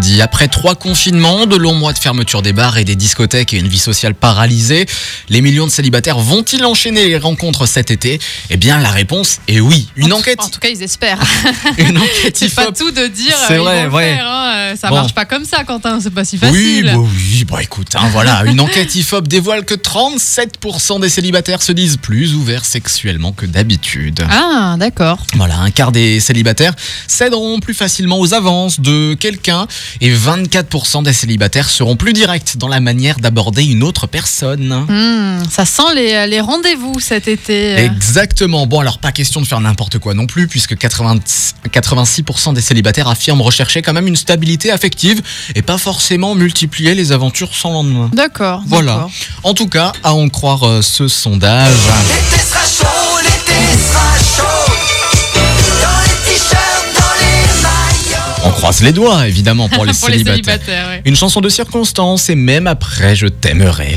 Dit après trois confinements, de longs mois de fermeture des bars et des discothèques et une vie sociale paralysée, les millions de célibataires vont-ils enchaîner les rencontres cet été? Eh bien, la réponse est oui. Une en enquête, En tout cas, ils espèrent. une enquête C'est pas tout de dire. C'est vrai, faire, hein, euh, Ça Bon. marche pas comme ça, Quentin. C'est pas si Oui, facile. bah oui, bah écoute, hein, voilà, une enquête IFOP dévoile que 37% des célibataires se disent plus ouverts sexuellement que d'habitude. Ah, d'accord. Voilà, un quart des célibataires céderont plus facilement aux avances de quelqu'un et 24% des célibataires seront plus directs dans la manière d'aborder une autre personne. Hmm, ça sent les, les rendez-vous cet été. Exactement. Bon, alors pas question de faire n'importe quoi non plus, puisque 80 86% des célibataires affirment rechercher quand même une stabilité affective et pas forcément multiplier les aventures sans lendemain. D'accord. Voilà. En tout cas, à en croire euh, ce sondage. On croise les doigts, évidemment, pour les Pour les célibataires. célibataires, ouais. Une chanson de circonstance et même après, je t'aimerai.